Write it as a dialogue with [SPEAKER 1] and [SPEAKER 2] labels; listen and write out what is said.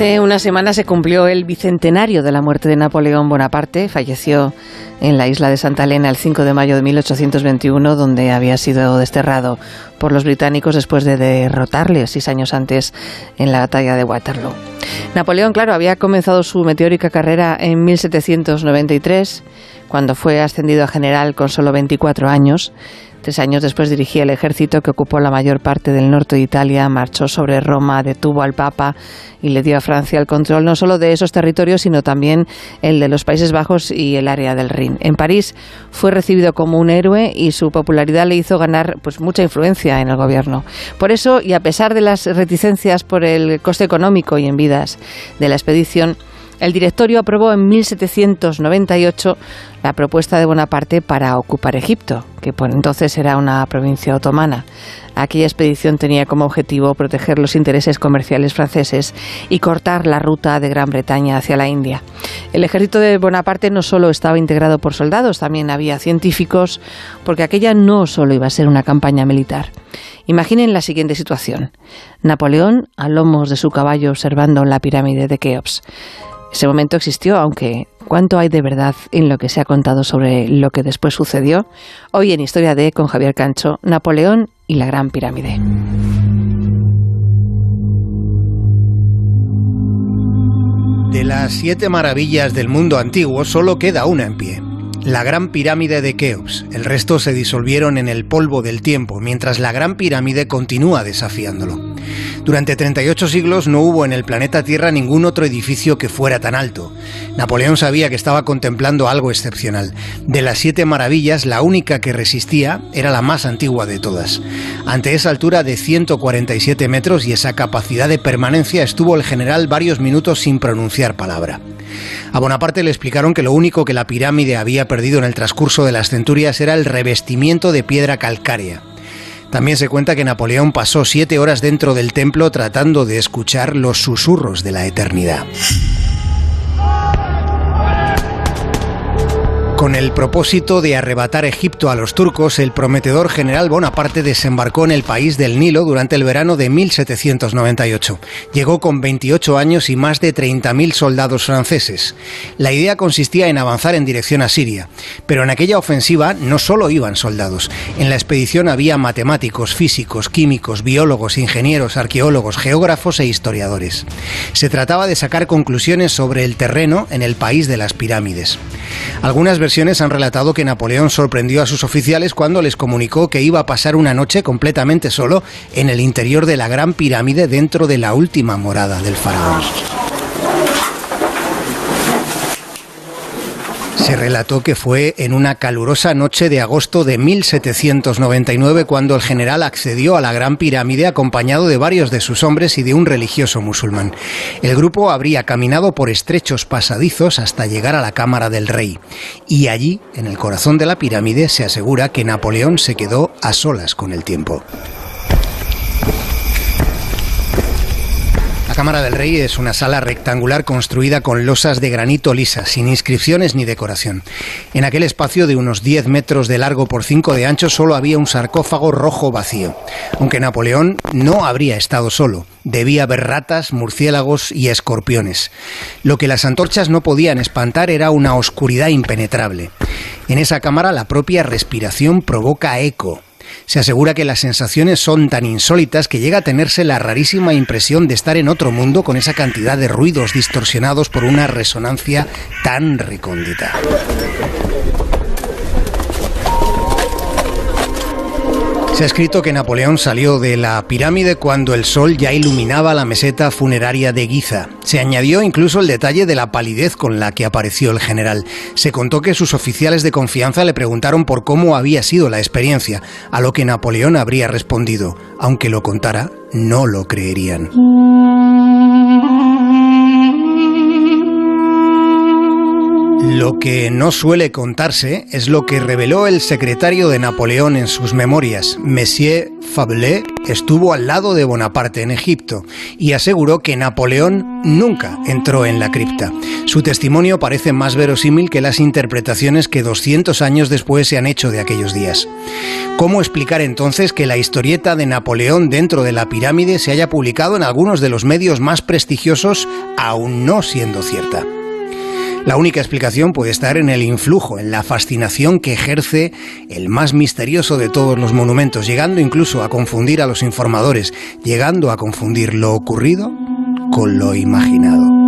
[SPEAKER 1] Hace una semana se cumplió el bicentenario de la muerte de Napoleón Bonaparte. Falleció en la isla de Santa Elena el 5 de mayo de 1821, donde había sido desterrado por los británicos después de derrotarle seis años antes en la batalla de Waterloo. Napoleón, claro, había comenzado su meteórica carrera en 1793, cuando fue ascendido a general con solo 24 años. Tres años después dirigía el ejército que ocupó la mayor parte del norte de Italia, marchó sobre Roma, detuvo al Papa y le dio a Francia el control no solo de esos territorios, sino también el de los Países Bajos y el área del Rin. En París fue recibido como un héroe y su popularidad le hizo ganar pues, mucha influencia en el gobierno. Por eso, y a pesar de las reticencias por el coste económico y en de la expedición, el directorio aprobó en 1798 la propuesta de Bonaparte para ocupar Egipto, que por entonces era una provincia otomana. Aquella expedición tenía como objetivo proteger los intereses comerciales franceses y cortar la ruta de Gran Bretaña hacia la India. El ejército de Bonaparte no solo estaba integrado por soldados, también había científicos, porque aquella no solo iba a ser una campaña militar. Imaginen la siguiente situación. Napoleón a lomos de su caballo observando la pirámide de Keops. Ese momento existió, aunque ¿cuánto hay de verdad en lo que se ha contado sobre lo que después sucedió? Hoy en Historia de con Javier Cancho, Napoleón y la Gran Pirámide.
[SPEAKER 2] De las siete maravillas del mundo antiguo solo queda una en pie la Gran Pirámide de Keops. El resto se disolvieron en el polvo del tiempo, mientras la Gran Pirámide continúa desafiándolo. Durante 38 siglos no hubo en el planeta Tierra ningún otro edificio que fuera tan alto. Napoleón sabía que estaba contemplando algo excepcional. De las siete maravillas, la única que resistía era la más antigua de todas. Ante esa altura de 147 metros y esa capacidad de permanencia estuvo el general varios minutos sin pronunciar palabra. A Bonaparte le explicaron que lo único que la pirámide había perdido en el transcurso de las centurias era el revestimiento de piedra calcárea. También se cuenta que Napoleón pasó siete horas dentro del templo tratando de escuchar los susurros de la eternidad. Con el propósito de arrebatar Egipto a los turcos, el prometedor general Bonaparte desembarcó en el país del Nilo durante el verano de 1798. Llegó con 28 años y más de 30.000 soldados franceses. La idea consistía en avanzar en dirección a Siria, pero en aquella ofensiva no solo iban soldados. En la expedición había matemáticos, físicos, químicos, biólogos, ingenieros, arqueólogos, geógrafos e historiadores. Se trataba de sacar conclusiones sobre el terreno en el país de las pirámides. Algunas han relatado que Napoleón sorprendió a sus oficiales cuando les comunicó que iba a pasar una noche completamente solo en el interior de la Gran Pirámide dentro de la última morada del faraón. Se relató que fue en una calurosa noche de agosto de 1799 cuando el general accedió a la Gran Pirámide acompañado de varios de sus hombres y de un religioso musulmán. El grupo habría caminado por estrechos pasadizos hasta llegar a la Cámara del Rey. Y allí, en el corazón de la pirámide, se asegura que Napoleón se quedó a solas con el tiempo. Cámara del Rey es una sala rectangular construida con losas de granito lisas, sin inscripciones ni decoración. En aquel espacio de unos 10 metros de largo por 5 de ancho solo había un sarcófago rojo vacío. Aunque Napoleón no habría estado solo. Debía haber ratas, murciélagos y escorpiones. Lo que las antorchas no podían espantar era una oscuridad impenetrable. En esa cámara la propia respiración provoca eco, se asegura que las sensaciones son tan insólitas que llega a tenerse la rarísima impresión de estar en otro mundo con esa cantidad de ruidos distorsionados por una resonancia tan recóndita. Se ha escrito que Napoleón salió de la pirámide cuando el sol ya iluminaba la meseta funeraria de Giza. Se añadió incluso el detalle de la palidez con la que apareció el general. Se contó que sus oficiales de confianza le preguntaron por cómo había sido la experiencia, a lo que Napoleón habría respondido, aunque lo contara, no lo creerían. Lo que no suele contarse es lo que reveló el secretario de Napoleón en sus memorias. Monsieur Fablé estuvo al lado de Bonaparte en Egipto y aseguró que Napoleón nunca entró en la cripta. Su testimonio parece más verosímil que las interpretaciones que 200 años después se han hecho de aquellos días. ¿Cómo explicar entonces que la historieta de Napoleón dentro de la pirámide se haya publicado en algunos de los medios más prestigiosos aún no siendo cierta? La única explicación puede estar en el influjo, en la fascinación que ejerce el más misterioso de todos los monumentos, llegando incluso a confundir a los informadores, llegando a confundir lo ocurrido con lo imaginado.